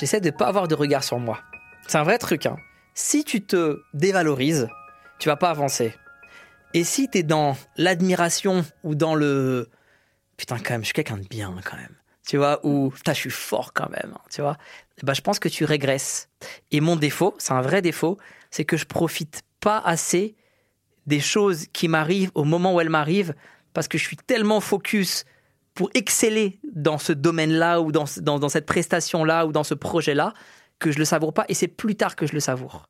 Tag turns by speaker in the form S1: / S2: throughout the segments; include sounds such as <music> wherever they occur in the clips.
S1: j'essaie de pas avoir de regard sur moi. C'est un vrai truc. Hein. Si tu te dévalorises, tu vas pas avancer. Et si tu es dans l'admiration ou dans le putain quand même, je suis quelqu'un de bien quand même. Tu vois, ou putain, je suis fort quand même, hein, tu vois. Bah, je pense que tu régresses. Et mon défaut, c'est un vrai défaut, c'est que je profite pas assez des choses qui m'arrivent au moment où elles m'arrivent parce que je suis tellement focus pour exceller dans ce domaine-là ou dans, cette prestation-là ou dans ce projet-là que je le savoure pas et c'est plus tard que je le savoure.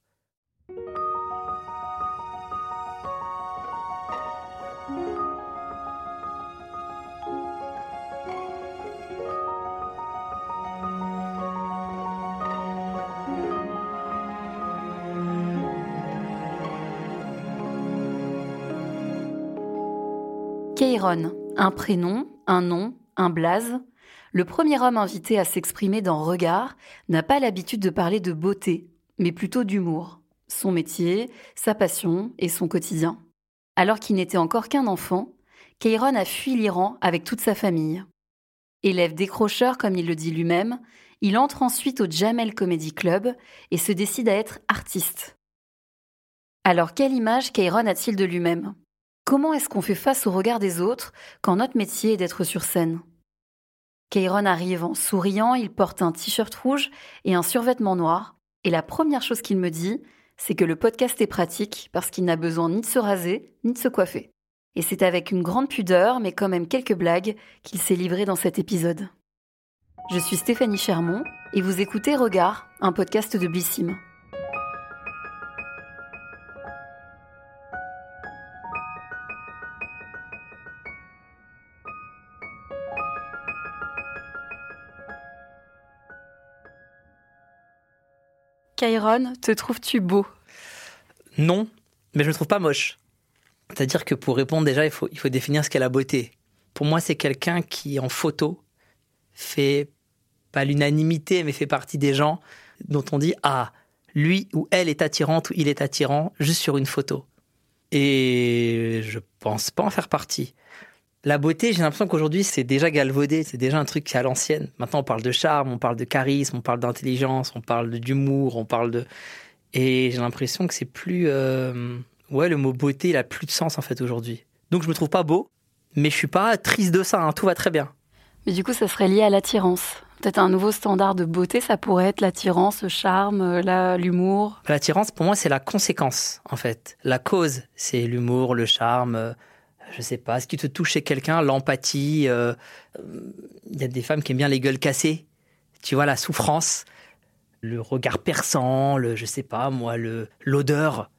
S2: Keiron, un prénom, un nom, un blaze. Le premier homme invité à s'exprimer dans Regard n'a pas l'habitude de parler de beauté, mais plutôt d'humour, son métier, sa passion et son quotidien. Alors qu'il n'était encore qu'un enfant, Keiron a fui l'Iran avec toute sa famille. Élève décrocheur comme il le dit lui-même, il entre ensuite au Jamel Comedy Club et se décide à être artiste. Alors quelle image Keiron a-t-il de lui-même? Comment est-ce qu'on fait face au regard des autres quand notre métier est d'être sur scène? Keiron arrive en souriant, il porte un t-shirt rouge et un survêtement noir, et la première chose qu'il me dit, c'est que le podcast est pratique parce qu'il n'a besoin ni de se raser, ni de se coiffer. Et c'est avec une grande pudeur, mais quand même quelques blagues, qu'il s'est livré dans cet épisode. Je suis Stéphanie Chermont, et vous écoutez Regard, un podcast de Blissim. Kairon, te trouves-tu beau?
S1: Non, mais je me trouve pas moche. C'est-à-dire que pour répondre déjà, il faut, il faut définir ce qu'est la beauté. Pour moi, c'est quelqu'un qui, en photo, fait pas l'unanimité, mais fait partie des gens dont on dit Ah, lui ou elle est attirante ou il est attirant juste sur une photo. Et je pense pas en faire partie. La beauté, j'ai l'impression qu'aujourd'hui, c'est déjà galvaudé, c'est déjà un truc qui est à l'ancienne. Maintenant, on parle de charme, on parle de charisme, on parle d'intelligence, on parle d'humour, on parle de. Et j'ai l'impression que c'est plus. Euh, Ouais, le mot beauté, il a plus de sens en fait aujourd'hui. Donc je me trouve pas beau, mais je suis pas triste de ça, hein, tout va très bien.
S2: Mais du coup, ça serait lié à l'attirance. Peut-être un nouveau standard de beauté, ça pourrait être l'attirance, le charme, l'humour.
S1: L'attirance, pour moi, c'est la conséquence, en fait. La cause, c'est l'humour, le charme, euh, je sais pas, ce qui te touche chez quelqu'un, l'empathie. Euh, il y a des femmes qui aiment bien les gueules cassées. Tu vois, la souffrance, le regard perçant, le, je sais pas, moi, le l'odeur.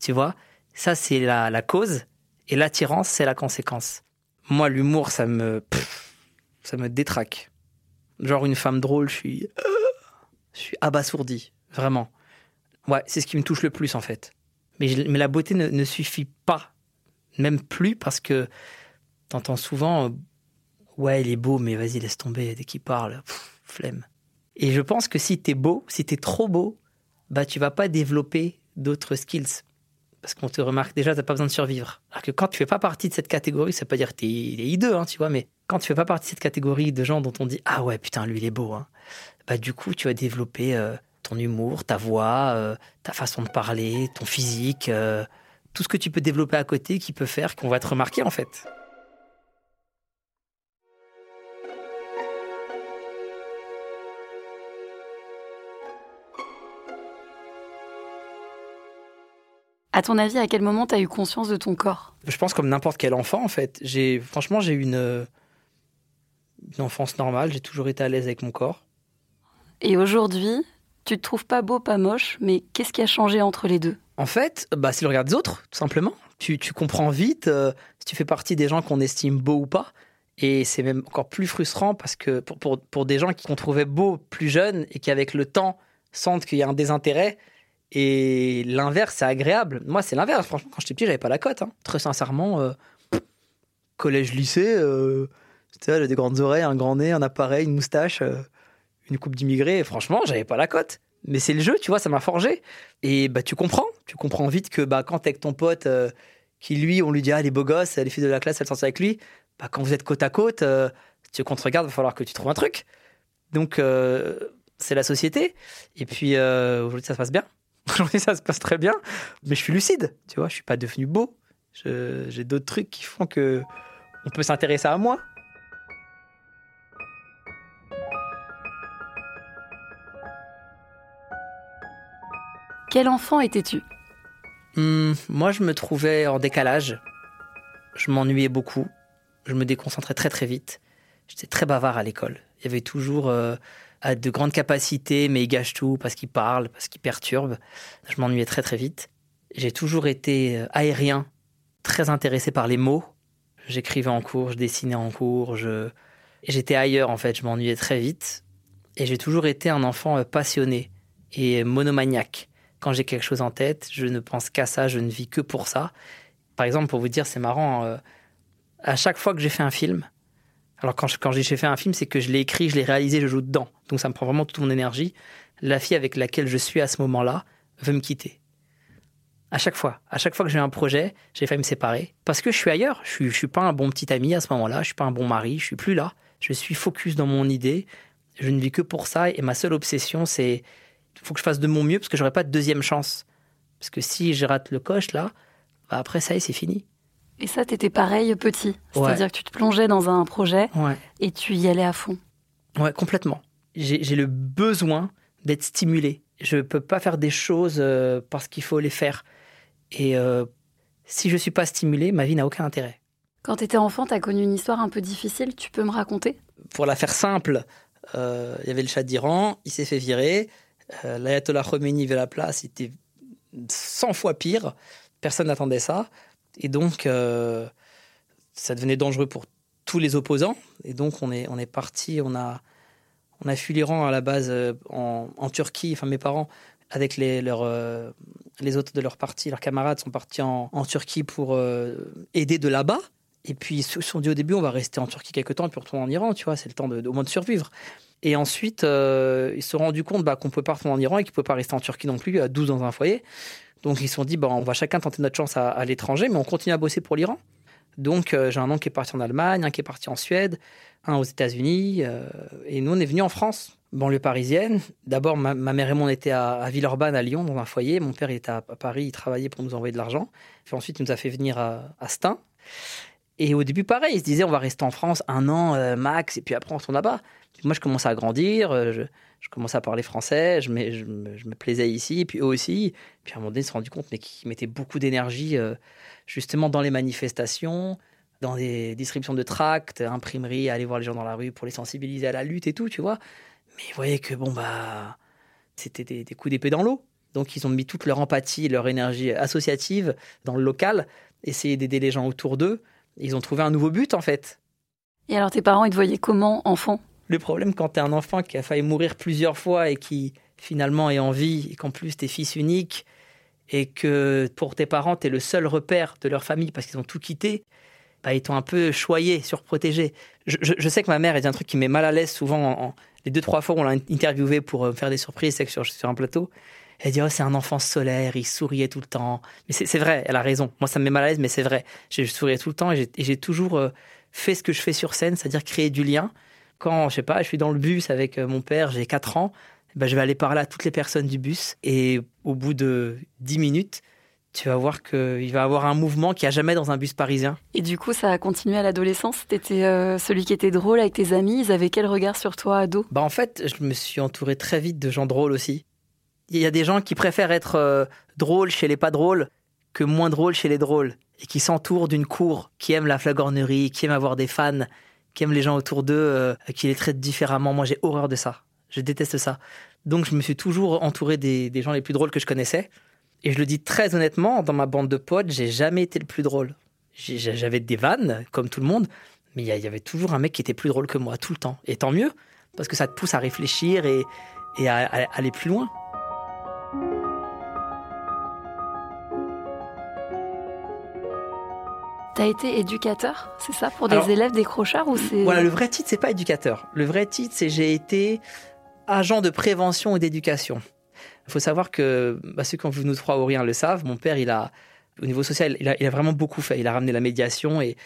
S1: Tu vois, ça, c'est la, la cause. Et l'attirance, c'est la conséquence. Moi, l'humour, ça me, ça me détraque. Genre une femme drôle, je suis, je suis abasourdi, vraiment. Ouais, c'est ce qui me touche le plus en fait. Mais, mais la beauté ne, suffit pas, même plus parce que t'entends souvent, euh, ouais, il est beau, mais vas-y, laisse tomber dès qu'il parle, flemme. Et je pense que si t'es beau, si t'es trop beau, bah tu vas pas développer d'autres skills parce qu'on te remarque déjà, t'as pas besoin de survivre. Alors que quand tu fais pas partie de cette catégorie, ça veut pas dire que t'es hideux, hein, tu vois, mais quand tu fais pas partie de cette catégorie de gens dont on dit ah ouais putain lui il est beau, hein, bah du coup tu vas développer euh, ton humour, ta voix, euh, ta façon de parler, ton physique, tout ce que tu peux développer à côté qui peut faire qu'on va te remarquer en fait.
S2: À ton avis, à quel moment tu as eu conscience de ton corps?
S1: Je pense comme n'importe quel enfant, en fait. J'ai, franchement, j'ai eu une, une enfance normale. J'ai toujours été à l'aise avec mon corps.
S2: Et aujourd'hui, tu te trouves pas beau, pas moche, mais qu'est-ce qui a changé entre les deux?
S1: En fait, bah, c'est le regard autres, tout simplement. Tu, tu comprends vite euh, si tu fais partie des gens qu'on estime beaux ou pas. Et c'est même encore plus frustrant parce que pour, pour, pour des gens qu'on trouvait beaux plus jeunes et qui, avec le temps, sentent qu'il y a un désintérêt, et l'inverse, c'est agréable. Moi, c'est l'inverse. Franchement, quand j'étais petit, j'avais pas la cote. Hein. Très sincèrement, euh, collège-lycée, euh, j'avais des grandes oreilles, un grand nez, un appareil, une moustache, euh, une coupe d'immigré. Franchement, j'avais pas la cote. Mais c'est le jeu, tu vois, ça m'a forgé. Et bah, tu comprends. Tu comprends vite que bah, quand t'es avec ton pote, euh, qui lui, on lui dit, ah, les beaux gosses, les filles de la classe, elles sortent avec lui. Bah, quand vous êtes côte à côte, euh, tu qu'on te regarde, il va falloir que tu trouves un truc. Donc, c'est la société. Et puis euh, aujourd'hui, ça se passe bien. <laughs> Aujourd'hui, ça se passe très bien. Mais je suis lucide, tu vois. Je suis pas devenu beau. J'ai d'autres trucs qui font que on peut s'intéresser à moi.
S2: Quel enfant étais-tu?
S1: Hmm, moi, je me trouvais en décalage. Je m'ennuyais beaucoup. Je me déconcentrais très très vite. J'étais très bavard à l'école. Il y avait toujours euh, de grandes capacités, mais il gâche tout parce qu'il parle, parce qu'il perturbe. Je m'ennuyais très très vite. J'ai toujours été euh, aérien, très intéressé par les mots. J'écrivais en cours, je dessinais en cours, j'étais ailleurs en fait, je m'ennuyais très vite. Et j'ai toujours été un enfant euh, passionné et monomaniaque quand j'ai quelque chose en tête, je ne pense qu'à ça, je ne vis que pour ça. Par exemple, pour vous dire, c'est marrant, euh, à chaque fois que j'ai fait un film, alors quand, j'ai fait un film, c'est que je l'ai écrit, je l'ai réalisé, je joue dedans. Donc ça me prend vraiment toute mon énergie. La fille avec laquelle je suis à ce moment-là veut me quitter. À chaque fois, à chaque fois que j'ai un projet, j'ai failli me séparer parce que je suis ailleurs. Je suis, je suis pas un bon petit ami à ce moment-là. Je suis pas un bon mari. Je suis plus là. Je suis focus dans mon idée. Je ne vis que pour ça et ma seule obsession, c'est faut que je fasse de mon mieux parce que j'aurai pas de deuxième chance. Parce que si je rate le coche là, bah après ça y est, c'est fini.
S2: Et ça, t'étais pareil petit. C'est-à-dire que tu te plongeais dans un projet et tu y allais à fond.
S1: Ouais, complètement. J'ai le besoin d'être stimulé. Je peux pas faire des choses euh, parce qu'il faut les faire. Et euh, si je suis pas stimulé, ma vie n'a aucun intérêt.
S2: Quand tu étais enfant, tu as connu une histoire un peu difficile, tu peux me raconter?
S1: Pour la faire simple, euh, il y avait le chat d'Iran, il s'est fait virer, euh, l'ayatollah Khomeini vers la place, c'était 100 fois pire. Personne n'attendait ça. Et donc, euh, ça devenait dangereux pour tous les opposants. Et donc, on est, on est parti, on a, on a fui l'Iran à la base euh, en, Turquie. Enfin, mes parents, avec les, leurs, les autres de leur parti, leurs camarades, sont partis en, Turquie pour aider de là-bas. Et puis, ils se sont dit au début, on va rester en Turquie quelques temps, puis retourner en Iran, tu vois, c'est le temps de, au moins de survivre. Et ensuite, euh, ils se sont rendus compte bah, qu'on ne pouvait pas retourner en Iran et qu'ils ne pouvaient pas rester en Turquie non plus, à 12 dans un foyer. Donc ils se sont dit, bah, on va chacun tenter notre chance à, l'étranger, mais on continue à bosser pour l'Iran. Donc euh, j'ai un oncle qui est parti en Allemagne, un qui est parti en Suède, un aux États-Unis, euh, et nous on est venus en France, banlieue parisienne. D'abord ma, mère et moi on était à, Villeurbanne, à Lyon, dans un foyer. Mon père il était à, Paris, il travaillait pour nous envoyer de l'argent. Ensuite il nous a fait venir à, à Stein. Et au début pareil, il se disait on va rester en France un an max, et puis après on retourne là-bas. Moi, je commençais à grandir, euh, je, je commençais à parler français, je, me, je, me, plaisais ici, puis eux aussi. Puis à un moment donné, ils se sont rendus compte mais qu'ils mettaient beaucoup d'énergie euh, justement dans les manifestations, dans les distributions de tracts, imprimeries, aller voir les gens dans la rue pour les sensibiliser à la lutte et tout, tu vois. Mais ils voyaient que, bon, bah, c'était des coups d'épée dans l'eau. Donc, ils ont mis toute leur empathie, leur énergie associative dans le local, essayer d'aider les gens autour d'eux. Ils ont trouvé un nouveau but, en fait.
S2: Et alors, tes parents, ils te voyaient comment, enfant?
S1: Le problème quand tu es un enfant qui a failli mourir plusieurs fois et qui finalement est en vie et qu'en plus tu es fils unique et que pour tes parents tu es le seul repère de leur famille parce qu'ils ont tout quitté, bah, ils t'ont un peu choyé, surprotégé. Je, sais que ma mère, a dit un truc qui met mal à l'aise souvent. les deux, trois fois où on l'a interviewé pour euh, faire des surprises, c'est que sur, sur un plateau, elle dit oh, c'est un enfant solaire, il souriait tout le temps. Mais c'est vrai, elle a raison. Moi, ça me met mal à l'aise, mais c'est vrai. Je souriais tout le temps et j'ai toujours euh, fait ce que je fais sur scène, c'est-à-dire créer du lien quand, je sais pas, je suis dans le bus avec euh, mon père, j'ai 4 ans, ben, je vais aller parler à toutes les personnes du bus. Et au bout de 10 minutes, tu vas voir qu'il va y avoir un mouvement qu'il n'y a jamais dans un bus parisien.
S2: Et du coup, ça a continué à l'adolescence? Tu étais euh, celui qui était drôle avec tes amis. Ils avaient quel regard sur toi, ado?
S1: Bah En fait, je me suis entouré très vite de gens drôles aussi. Il y a des gens qui préfèrent être euh, drôles chez les pas drôles que moins drôles chez les drôles. Et qui s'entourent d'une cour, qui aiment la flagornerie, qui aiment avoir des fans, qui aiment les gens autour d'eux, euh, qui les traitent différemment. Moi, j'ai horreur de ça. Je déteste ça. Donc, je me suis toujours entouré des, gens les plus drôles que je connaissais. Et je le dis très honnêtement, dans ma bande de potes, j'ai jamais été le plus drôle. J'avais des vannes, comme tout le monde, mais il y avait toujours un mec qui était plus drôle que moi, tout le temps. Et tant mieux, parce que ça te pousse à réfléchir et, à aller plus loin.
S2: T'as été éducateur, c'est ça, pour des élèves décrocheurs ou c'est
S1: Voilà, le vrai titre c'est pas éducateur. Le vrai titre c'est j'ai été agent de prévention et d'éducation. Il faut savoir que bah, ceux qui ont vu nous trois ou rien le savent. Mon père, il a au niveau social, il a, vraiment beaucoup fait. Il a ramené la médiation et,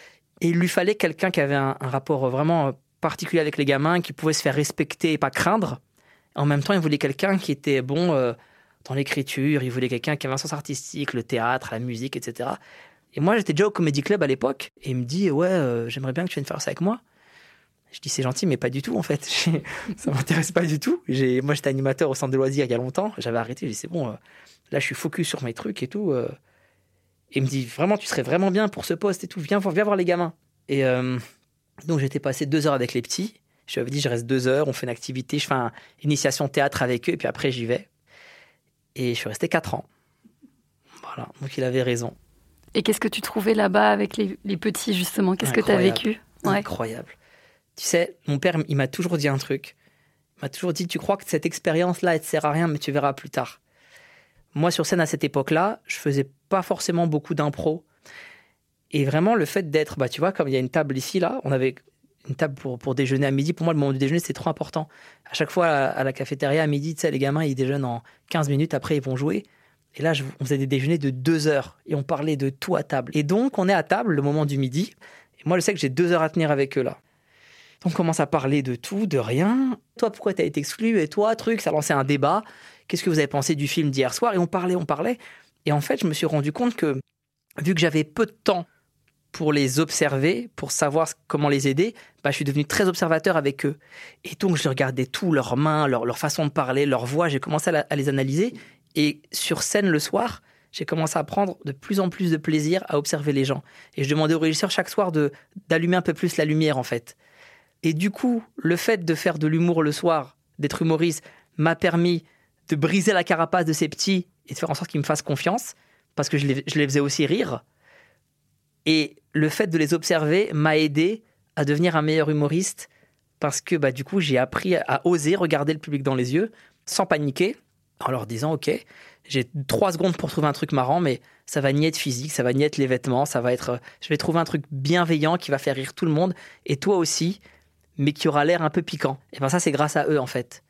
S1: il lui fallait quelqu'un qui avait un, rapport vraiment particulier avec les gamins, qui pouvait se faire respecter et pas craindre. En même temps, il voulait quelqu'un qui était bon euh, dans l'écriture, il voulait quelqu'un qui avait un sens artistique, le théâtre, la musique, etc. Et moi, j'étais déjà au Comedy Club à l'époque, et il me dit Ouais, euh, j'aimerais bien que tu viennes faire ça avec moi. Je dis C'est gentil, mais pas du tout, en fait. <laughs> ça m'intéresse pas du tout. Moi, j'étais animateur au centre de loisirs il y a longtemps, j'avais arrêté, j'ai dit C'est bon, euh, là, je suis focus sur mes trucs et tout. Et il me dit Vraiment, tu serais vraiment bien pour ce poste et tout, viens, viens voir les gamins. Et donc, j'étais passé deux heures avec les petits. Je lui avais dit, je reste deux heures, on fait une activité, je fais une initiation théâtre avec eux, et puis après, j'y vais. Et je suis resté quatre ans. Voilà, donc il avait raison.
S2: Et qu'est-ce que tu trouvais là-bas avec les, petits, justement? Qu'est-ce que tu as vécu?
S1: Incroyable. Tu sais, mon père, il m'a toujours dit un truc. Il m'a toujours dit, tu crois que cette expérience-là, elle te sert à rien, mais tu verras plus tard. Moi, sur scène, à cette époque-là, je faisais pas forcément beaucoup d'impro. Et vraiment, le fait d'être, bah, tu vois, comme il y a une table ici, là, on avait une table pour, pour déjeuner à midi. Pour moi, le moment du déjeuner, c'est trop important. À chaque fois, à, la cafétéria, à midi, tu sais, les gamins, ils déjeunent en 15 minutes, après, ils vont jouer. Et là, on faisait des déjeuners de deux heures et on parlait de tout à table. Et donc, on est à table le moment du midi. Et moi, je sais que j'ai deux heures à tenir avec eux là. On commence à parler de tout, de rien. Toi, pourquoi tu as été exclu? Et toi, truc, ça a lancé un débat. Qu'est-ce que vous avez pensé du film d'hier soir? Et on parlait, on parlait. Et en fait, je me suis rendu compte que, vu que j'avais peu de temps pour les observer, pour savoir comment les aider, bah, je suis devenu très observateur avec eux. Et donc, je regardais tout, leurs mains, leur, façon de parler, leur voix, j'ai commencé à, les analyser. Et sur scène le soir, j'ai commencé à prendre de plus en plus de plaisir à observer les gens. Et je demandais au régisseur chaque soir de d'allumer un peu plus la lumière, en fait. Et du coup, le fait de faire de l'humour le soir, d'être humoriste, m'a permis de briser la carapace de ces petits et de faire en sorte qu'ils me fassent confiance, parce que je les, je les faisais aussi rire. Et le fait de les observer m'a aidé à devenir un meilleur humoriste parce que bah, du coup, j'ai appris à oser regarder le public dans les yeux sans paniquer en leur disant Ok, j'ai trois secondes pour trouver un truc marrant, mais ça va ni être physique, ça va ni les vêtements, ça va être. Je vais trouver un truc bienveillant qui va faire rire tout le monde et toi aussi, mais qui aura l'air un peu piquant. Et ben ça, c'est grâce à eux en fait.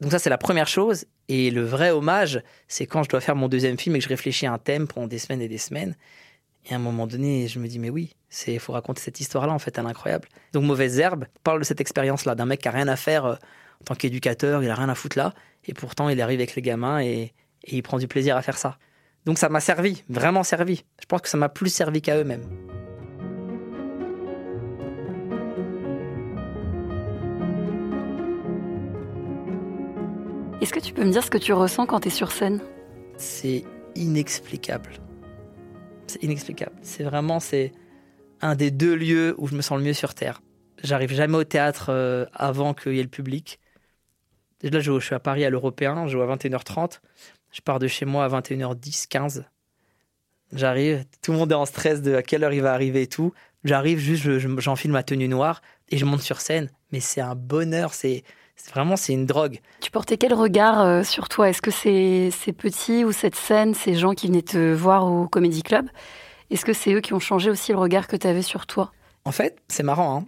S1: Donc ça, c'est la première chose. Et le vrai hommage, c'est quand je dois faire mon deuxième film et que je réfléchis à un thème pendant des semaines et des semaines. Et à un moment donné, je me dis, mais oui, il faut raconter cette histoire-là, en fait, elle est incroyable. Donc, Mauvaise Herbe parle de cette expérience-là, d'un mec qui a rien à faire euh, en tant qu'éducateur, il a rien à foutre là, et pourtant, il arrive avec les gamins et, et il prend du plaisir à faire ça. Donc, ça m'a servi, vraiment servi. Je pense que ça m'a plus servi qu'à eux-mêmes.
S2: Est-ce que tu peux me dire ce que tu ressens quand tu es sur scène?
S1: C'est inexplicable c'est inexplicable. C'est vraiment c'est un des deux lieux où je me sens le mieux sur Terre. J'arrive jamais au théâtre euh, avant qu'il y ait le public. Là, je, suis à Paris à l'Européen, je joue à 21h30. Je pars de chez moi à 21h10, 15. J'arrive, tout le monde est en stress de à quelle heure il va arriver et tout. J'arrive juste, j'enfile ma tenue noire et je monte sur scène. Mais c'est un bonheur, c'est vraiment c'est une drogue.
S2: Tu portais quel regard euh, sur toi? Est-ce que c'est ces petits ou cette scène, ces gens qui venaient te voir au Comedy Club, est-ce que c'est eux qui ont changé aussi le regard que tu avais sur toi?
S1: En fait, c'est marrant. Hein.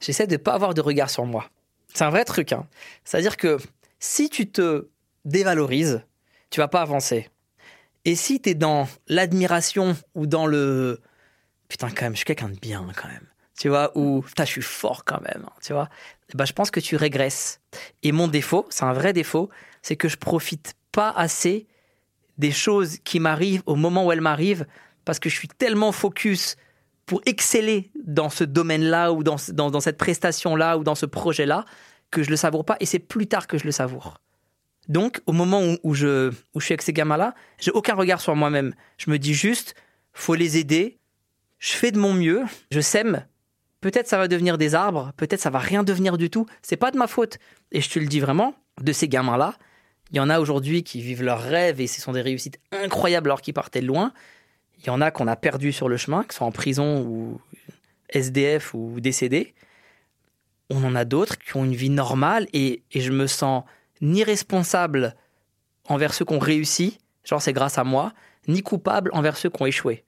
S1: J'essaie de ne pas avoir de regard sur moi. C'est un vrai truc. Hein. C'est-à-dire que si tu te dévalorises, tu vas pas avancer. Et si tu es dans l'admiration ou dans le putain quand même, je suis quelqu'un de bien quand même tu vois, ou je suis fort quand même, hein, tu vois, bah, je pense que tu régresses. Et mon défaut, c'est un vrai défaut, c'est que je profite pas assez des choses qui m'arrivent au moment où elles m'arrivent, parce que je suis tellement focus pour exceller dans ce domaine-là, ou dans, dans, cette prestation-là, ou dans ce projet-là, que je le savoure pas, et c'est plus tard que je le savoure. Donc, au moment où, je, où je suis avec ces gamins-là, j'ai aucun regard sur moi-même. Je me dis juste, faut les aider, je fais de mon mieux, je sème, Peut-être ça va devenir des arbres, peut-être ça va rien devenir du tout. C'est pas de ma faute. Et je te le dis vraiment, de ces gamins-là, il y en a aujourd'hui qui vivent leurs rêves et ce sont des réussites incroyables alors qu'ils partaient loin. Il y en a qu'on a perdu sur le chemin, qui sont en prison ou SDF ou décédés. On en a d'autres qui ont une vie normale et, et je me sens ni responsable envers ceux qui ont réussi, genre c'est grâce à moi, ni coupable envers ceux qui ont échoué.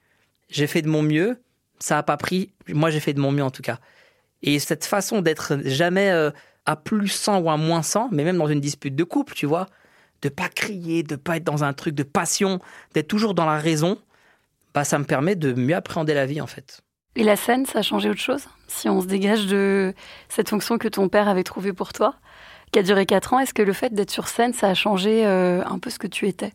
S1: J'ai fait de mon mieux, ça n'a pas pris. Moi, j'ai fait de mon mieux en tout cas. Et cette façon d'être jamais euh, à plus 100 ou à moins 100, mais même dans une dispute de couple, tu vois, de pas crier, de pas être dans un truc de passion, d'être toujours dans la raison, bah ça me permet de mieux appréhender la vie en fait.
S2: Et la scène, ça a changé autre chose? Si on se dégage de cette fonction que ton père avait trouvée pour toi, qui a duré 4 ans. Est-ce que le fait d'être sur scène, ça a changé euh, un peu ce que tu étais?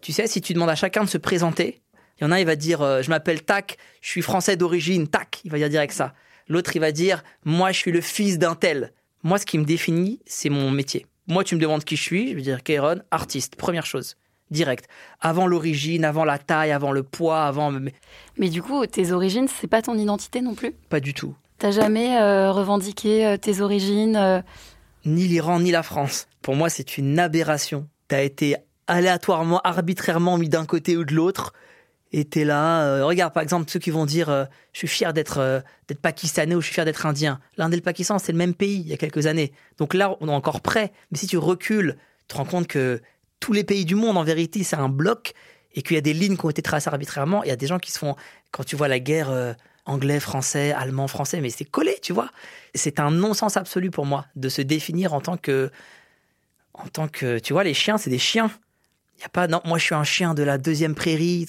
S1: Tu sais, si tu demandes à chacun de se présenter, il y en a, il va dire euh, Je m'appelle Tac, je suis français d'origine, Tac, il va dire direct ça. L'autre, il va dire Moi, je suis le fils d'un tel. Moi, ce qui me définit, c'est mon métier. Moi, tu me demandes qui je suis, je vais dire Kéron, artiste, première chose direct. Avant l'origine, avant la taille, avant le poids, avant.
S2: Mais du coup, tes origines, c'est pas ton identité non plus?
S1: Pas du tout.
S2: T'as jamais euh, revendiqué euh, tes origines euh?
S1: Ni l'Iran, ni la France. Pour moi, c'est une aberration. T'as été aléatoirement, arbitrairement mis d'un côté ou de l'autre. Et t'es là. regarde, par exemple, ceux qui vont dire Je suis fier d'être d'être pakistanais ou je suis fier d'être indien. L'Inde et le Pakistan, c'est le même pays il y a quelques années. Donc là, on est encore prêt. Mais si tu recules, tu te rends compte que tous les pays du monde, en vérité, c'est un bloc et qu'il y a des lignes qui ont été tracées arbitrairement. Il y a des gens qui se font, quand tu vois la guerre euh, anglais, français, allemand, français, mais c'est collé, tu vois. C'est un non-sens absolu pour moi de se définir en tant que, en tant que, tu vois, les chiens, c'est des chiens. Il y a pas, non, moi je suis un chien de la deuxième prairie.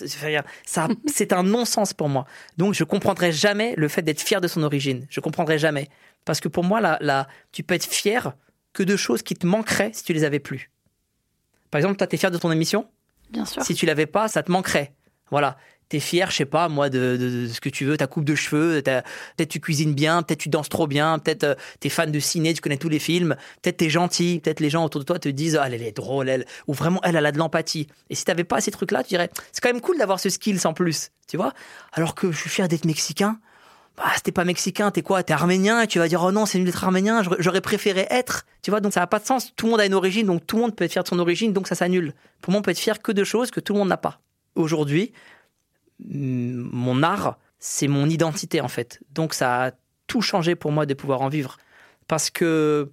S1: Ça, <laughs> c'est un non-sens pour moi. Donc je comprendrai jamais le fait d'être fier de son origine. Je comprendrai jamais. Parce que pour moi, là, là, tu peux être fier que de choses qui te manqueraient si tu les avais plus. Par exemple, toi, t'es fier de ton émission?
S2: Bien sûr.
S1: Si tu l'avais pas, ça te manquerait. Voilà. T'es fier, je sais pas, moi, de, ce que tu veux, ta coupe de cheveux, peut-être tu cuisines bien, peut-être tu danses trop bien, peut-être euh, t'es fan de ciné, tu connais tous les films, peut-être t'es gentil, peut-être les gens autour de toi te disent, ah, elle, est drôle, elle, ou vraiment, elle, elle a de l'empathie. Et si t'avais pas ces trucs-là, tu dirais, c'est quand même cool d'avoir ce skill sans plus, tu vois? Alors que je suis fier d'être mexicain, bah, t'es pas mexicain, t'es quoi? T'es arménien? Et tu vas dire oh non, c'est nul d'être arménien, j'aurais préféré être. Tu vois, donc ça n'a pas de sens. Tout le monde a une origine, donc tout le monde peut être fier de son origine, donc ça s'annule. Pour moi, on peut être fier que de choses que tout le monde n'a pas. Aujourd'hui, mon art, c'est mon identité en fait. Donc ça a tout changé pour moi de pouvoir en vivre. Parce que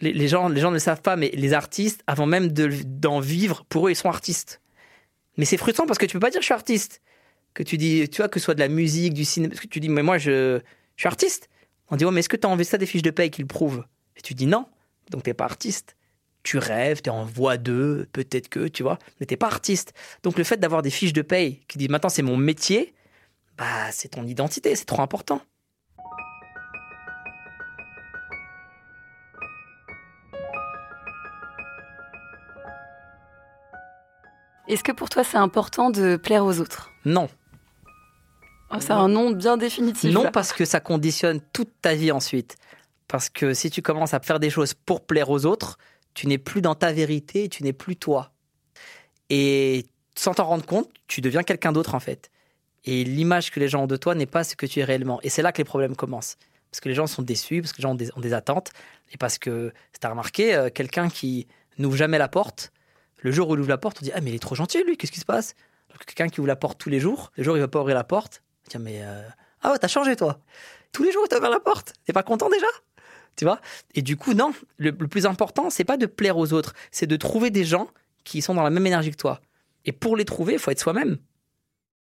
S1: les, gens, les gens ne le savent pas, mais les artistes, avant même d'en vivre, pour eux, ils sont artistes. Mais c'est frustrant parce que tu peux pas dire je suis artiste que tu dis, tu vois, que ce soit de la musique, du cinéma, parce que tu dis, mais moi, je, suis artiste. On dit, ouais, mais est-ce que tu as envie ça des fiches de paye qui le prouvent? Et tu dis non, donc t'es pas artiste. Tu rêves, tu es en voie d'eux, peut-être que, tu vois, mais t'es pas artiste. Donc le fait d'avoir des fiches de paye qui disent, maintenant c'est mon métier, bah c'est ton identité, c'est trop important.
S2: Est-ce que pour toi c'est important de plaire aux autres?
S1: Non.
S2: Ah, c'est un nom bien définitif.
S1: Non, parce que ça conditionne toute ta vie ensuite. Parce que si tu commences à faire des choses pour plaire aux autres, tu n'es plus dans ta vérité, tu n'es plus toi. Et sans t'en rendre compte, tu deviens quelqu'un d'autre en fait. Et l'image que les gens ont de toi n'est pas ce que tu es réellement. Et c'est là que les problèmes commencent. Parce que les gens sont déçus, parce que les gens ont des, attentes. Et parce que, tu as remarqué, euh, quelqu'un qui n'ouvre jamais la porte, le jour où il ouvre la porte, on dit Ah, mais il est trop gentil lui, qu'est-ce qui se passe? Quelqu'un qui ouvre la porte tous les jours, le jour où il va pas ouvrir la porte, Tiens, mais euh, ah ouais, t'as changé toi. Tous les jours, t'as ouvert la porte. T'es pas content déjà? Tu vois? Et du coup, non. Le, plus important, c'est pas de plaire aux autres, c'est de trouver des gens qui sont dans la même énergie que toi. Et pour les trouver, il faut être soi-même.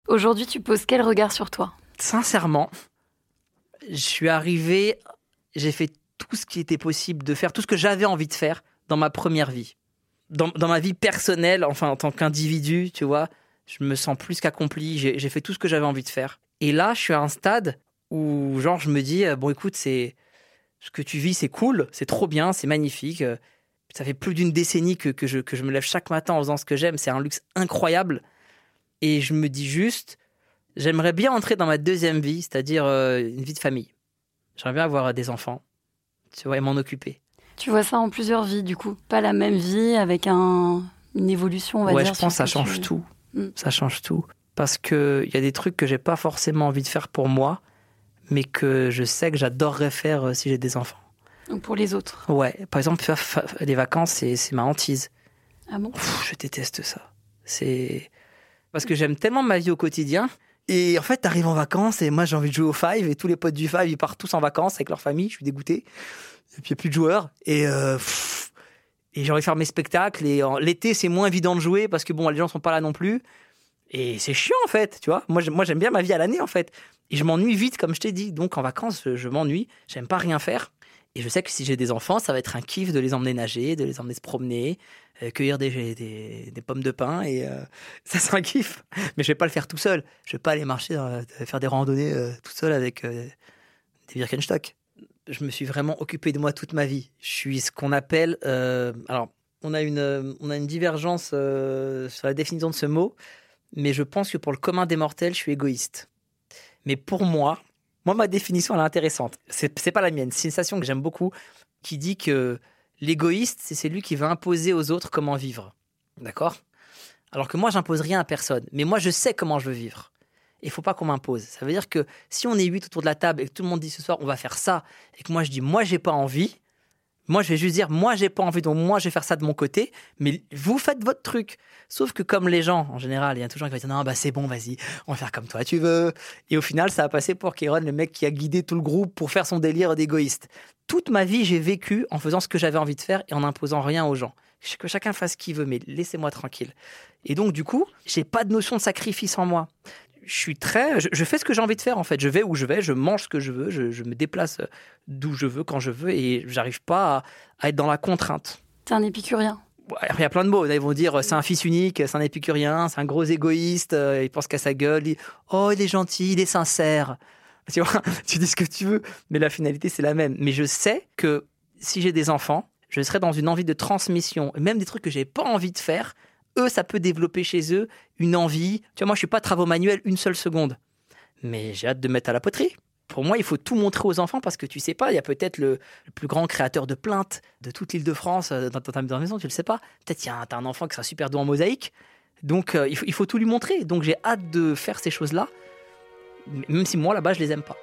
S2: Aujourd'hui, tu poses quel regard sur toi?
S1: Sincèrement, je suis arrivé, j'ai fait tout ce qui était possible de faire, tout ce que j'avais envie de faire dans ma première vie. Dans, dans ma vie personnelle, enfin en tant qu'individu, tu vois, je me sens plus qu'accompli, j'ai fait tout ce que j'avais envie de faire. Et là, je suis à un stade où, genre, je me dis, euh, bon, écoute, c'est ce que tu vis, c'est cool, c'est trop bien, c'est magnifique. Euh, ça fait plus d'une décennie que, que, je, que je me lève chaque matin en faisant ce que j'aime, c'est un luxe incroyable. Et je me dis juste, j'aimerais bien entrer dans ma deuxième vie, c'est-à-dire euh, une vie de famille. J'aimerais bien avoir des enfants, tu vois, et m'en occuper.
S2: Tu vois ça en plusieurs vies, du coup Pas la même vie, avec un, une évolution, on va
S1: dire.
S2: Ouais,
S1: je pense que ça change tout. Mm. Ça change tout. Parce qu'il y a des trucs que j'ai pas forcément envie de faire pour moi, mais que je sais que j'adorerais faire euh, si j'ai des enfants.
S2: Donc pour les autres
S1: Ouais. Par exemple, faire les vacances, c'est ma hantise.
S2: Ah bon?
S1: Je déteste ça. C'est. Parce que j'aime tellement ma vie au quotidien. Et en fait, t'arrives en vacances et moi j'ai envie de jouer au Five et tous les potes du Five ils partent tous en vacances avec leur famille. Je suis dégoûté. Et puis il n'y a plus de joueurs. Et euh, et j'ai envie de faire mes spectacles. Et l'été, c'est moins évident de jouer parce que bon, les gens sont pas là non plus. Et c'est chiant en fait, tu vois. Moi, j'aime bien ma vie à l'année en fait. Et je m'ennuie vite, comme je t'ai dit. Donc en vacances, je m'ennuie. J'aime pas rien faire. Et je sais que si j'ai des enfants, ça va être un kiff de les emmener nager, de les emmener se promener, euh, cueillir des, des, pommes de pin. Et euh, <laughs> ça, c'est un kiff. Mais je vais pas le faire tout seul. Je vais pas aller marcher, faire des randonnées euh, tout seul avec des Birkenstock je me suis vraiment occupé de moi toute ma vie. Je suis ce qu'on appelle. euh, alors, on a une, euh, on a une divergence euh, sur la définition de ce mot, mais je pense que pour le commun des mortels, je suis égoïste. Mais pour moi, moi, ma définition, elle est intéressante. C'est c'est pas la mienne. C'est une citation que j'aime beaucoup qui dit que l'égoïste, c'est celui qui va imposer aux autres comment vivre. D'accord? Alors que moi, j'impose rien à personne. Mais moi, je sais comment je veux vivre. Il faut pas qu'on m'impose. Ça veut dire que si on est huit autour de la table et que tout le monde dit ce soir, on va faire ça, et que moi, je dis, moi, j'ai pas envie, moi, je vais juste dire, moi, j'ai pas envie, donc moi, je vais faire ça de mon côté, mais vous faites votre truc. Sauf que comme les gens, en général, il y a toujours qui va dire, non, bah c'est bon, vas-y, on va faire comme toi, tu veux. Et au final, ça a passé pour Kéron, le mec qui a guidé tout le groupe pour faire son délire d'égoïste. Toute ma vie, j'ai vécu en faisant ce que j'avais envie de faire et en imposant rien aux gens. Que chacun fasse ce qu'il veut, mais laissez-moi tranquille. Et donc, du coup, j'ai pas de notion de sacrifice en moi. Je suis très. Je, je fais ce que j'ai envie de faire, en fait. Je vais où je vais, je mange ce que je veux, je, je me déplace d'où je veux, quand je veux, et j'arrive pas à, à être dans la contrainte.
S2: T'es un épicurien.
S1: Il y a plein de mots. Ils vont dire c'est un fils unique, c'est un épicurien, c'est un gros égoïste, euh, il pense qu'à sa gueule. il- Oh, il est gentil, il est sincère. <laughs> Tu vois, tu dis ce que tu veux, mais la finalité, c'est la même. Mais je sais que si j'ai des enfants, je serai dans une envie de transmission, et même des trucs que j'ai pas envie de faire. Eux, ça peut développer chez eux une envie. Tu vois, moi, je suis pas travaux manuels une seule seconde, mais j'ai hâte de mettre à la poterie. Pour moi, il faut tout montrer aux enfants parce que tu sais pas, il y a peut-être le, plus grand créateur de plaintes de toute l'île de France euh, dans, ta maison, tu le sais pas. Peut-être il y a un, t'as un enfant qui sera super doué en mosaïque. Donc euh, il, faut, il faut tout lui montrer. Donc j'ai hâte de faire ces choses-là, même si moi là-bas je les aime pas.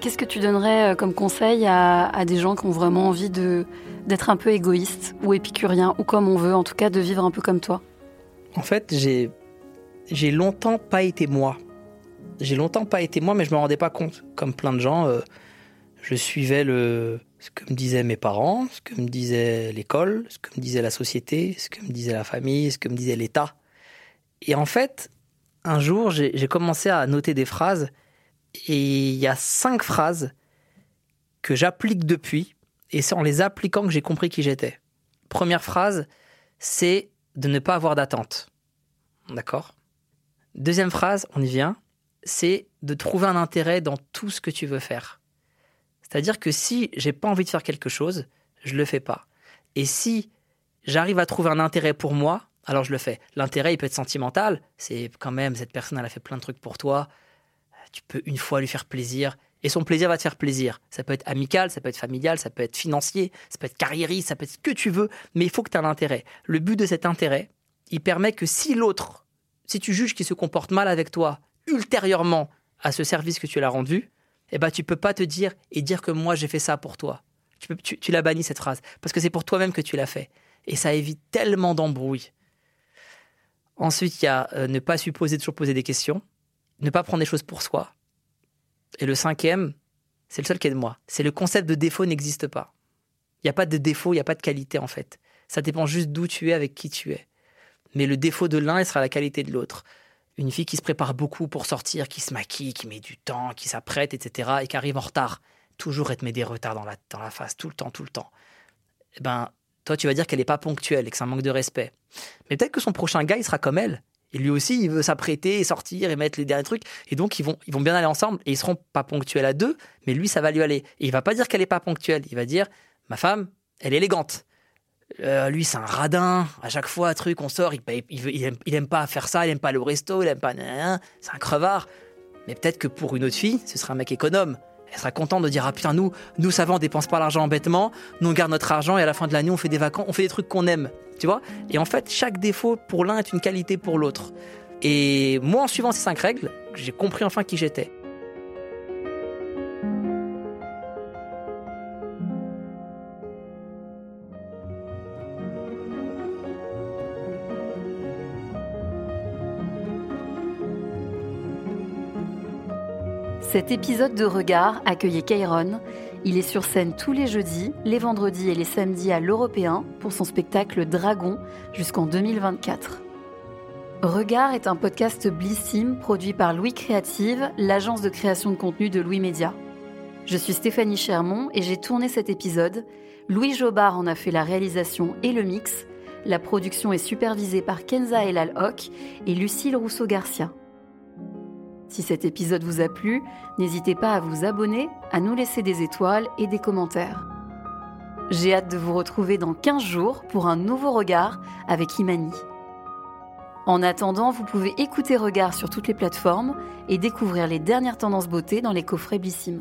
S2: Qu'est-ce que tu donnerais euh, comme conseil à, des gens qui ont vraiment envie de d'être un peu égoïstes ou épicuriens ou comme on veut, en tout cas de vivre un peu comme toi?
S1: En fait, j'ai j'ai longtemps pas été moi. J'ai longtemps pas été moi, mais je me rendais pas compte. Comme plein de gens, euh, je suivais le ce que me disaient mes parents, ce que me disait l'école, ce que me disait la société, ce que me disait la famille, ce que me disait l'État. Et en fait, un jour, j'ai commencé à noter des phrases, et il y a cinq phrases que j'applique depuis, et c'est en les appliquant que j'ai compris qui j'étais. Première phrase, c'est de ne pas avoir d'attente. D'accord? Deuxième phrase, on y vient, c'est de trouver un intérêt dans tout ce que tu veux faire. C'est-à-dire que si j'ai pas envie de faire quelque chose, je le fais pas. Et si j'arrive à trouver un intérêt pour moi, alors je le fais. L'intérêt, il peut être sentimental. C'est quand même, cette personne, elle a fait plein de trucs pour toi. Tu peux une fois lui faire plaisir. Et son plaisir va te faire plaisir. Ça peut être amical, ça peut être familial, ça peut être financier, ça peut être carriériste, ça peut être ce que tu veux. Mais il faut que tu aies un intérêt. Le but de cet intérêt, il permet que si l'autre, si tu juges qu'il se comporte mal avec toi, ultérieurement à ce service que tu l'as rendu, eh ben, tu peux pas te dire et dire que moi j'ai fait ça pour toi. Tu, tu, tu l'as banni cette phrase parce que c'est pour toi-même que tu l'as fait. Et ça évite tellement d'embrouilles. Ensuite, il y a euh, ne pas supposer toujours poser des questions, ne pas prendre des choses pour soi. Et le cinquième, c'est le seul qui est de moi. C'est le concept de défaut n'existe pas. Il n'y a pas de défaut, il n'y a pas de qualité en fait. Ça dépend juste d'où tu es, avec qui tu es. Mais le défaut de l'un, il sera la qualité de l'autre. Une fille qui se prépare beaucoup pour sortir, qui se maquille, qui met du temps, qui s'apprête, etc., et qui arrive en retard. Toujours, te met des retards dans la, dans la face, tout le temps, tout le temps. Eh ben, toi, tu vas dire qu'elle n'est pas ponctuelle et que c'est un manque de respect. Mais peut-être que son prochain gars, il sera comme elle. Et lui aussi, il veut s'apprêter et sortir et mettre les derniers trucs. Et donc, ils vont, ils vont bien aller ensemble et ils seront pas ponctuels à deux, mais lui, ça va lui aller. Et il va pas dire qu'elle est pas ponctuelle. Il va dire, ma femme, elle est élégante. Euh, lui, c'est un radin. À chaque fois, truc, on sort, il, il, veut- il aime, il aime pas faire ça, il aime pas au resto, il aime pas. C'est un crevard. Mais peut-être que pour une autre fille, ce sera un mec économe. Elle sera contente de dire ah putain nous nous va on dépense pas l'argent bêtement, nous on garde notre argent et à la fin de l'année on fait des vacances, on fait des trucs qu'on aime, tu vois? Et en fait chaque défaut pour l'un est une qualité pour l'autre. Et moi en suivant ces cinq règles, j'ai compris enfin qui j'étais.
S2: Cet épisode de Regard accueillait Kairon. Il est sur scène tous les jeudis, les vendredis et les samedis à l'Européen pour son spectacle Dragon jusqu'en 2024. Regard est un podcast Blissim produit par Louis Créative, l'agence de création de contenu de Louis Média. Je suis Stéphanie Chermont et j'ai tourné cet épisode. Louis Jobard en a fait la réalisation et le mix. La production est supervisée par Kenza Elal Hock et Lucille Rousseau-Garcia. Si cet épisode vous a plu, n'hésitez pas à vous abonner, à nous laisser des étoiles et des commentaires. J'ai hâte de vous retrouver dans 15 jours pour un nouveau regard avec Imani. En attendant, vous pouvez écouter Regard sur toutes les plateformes et découvrir les dernières tendances beauté dans les coffrets Blissim.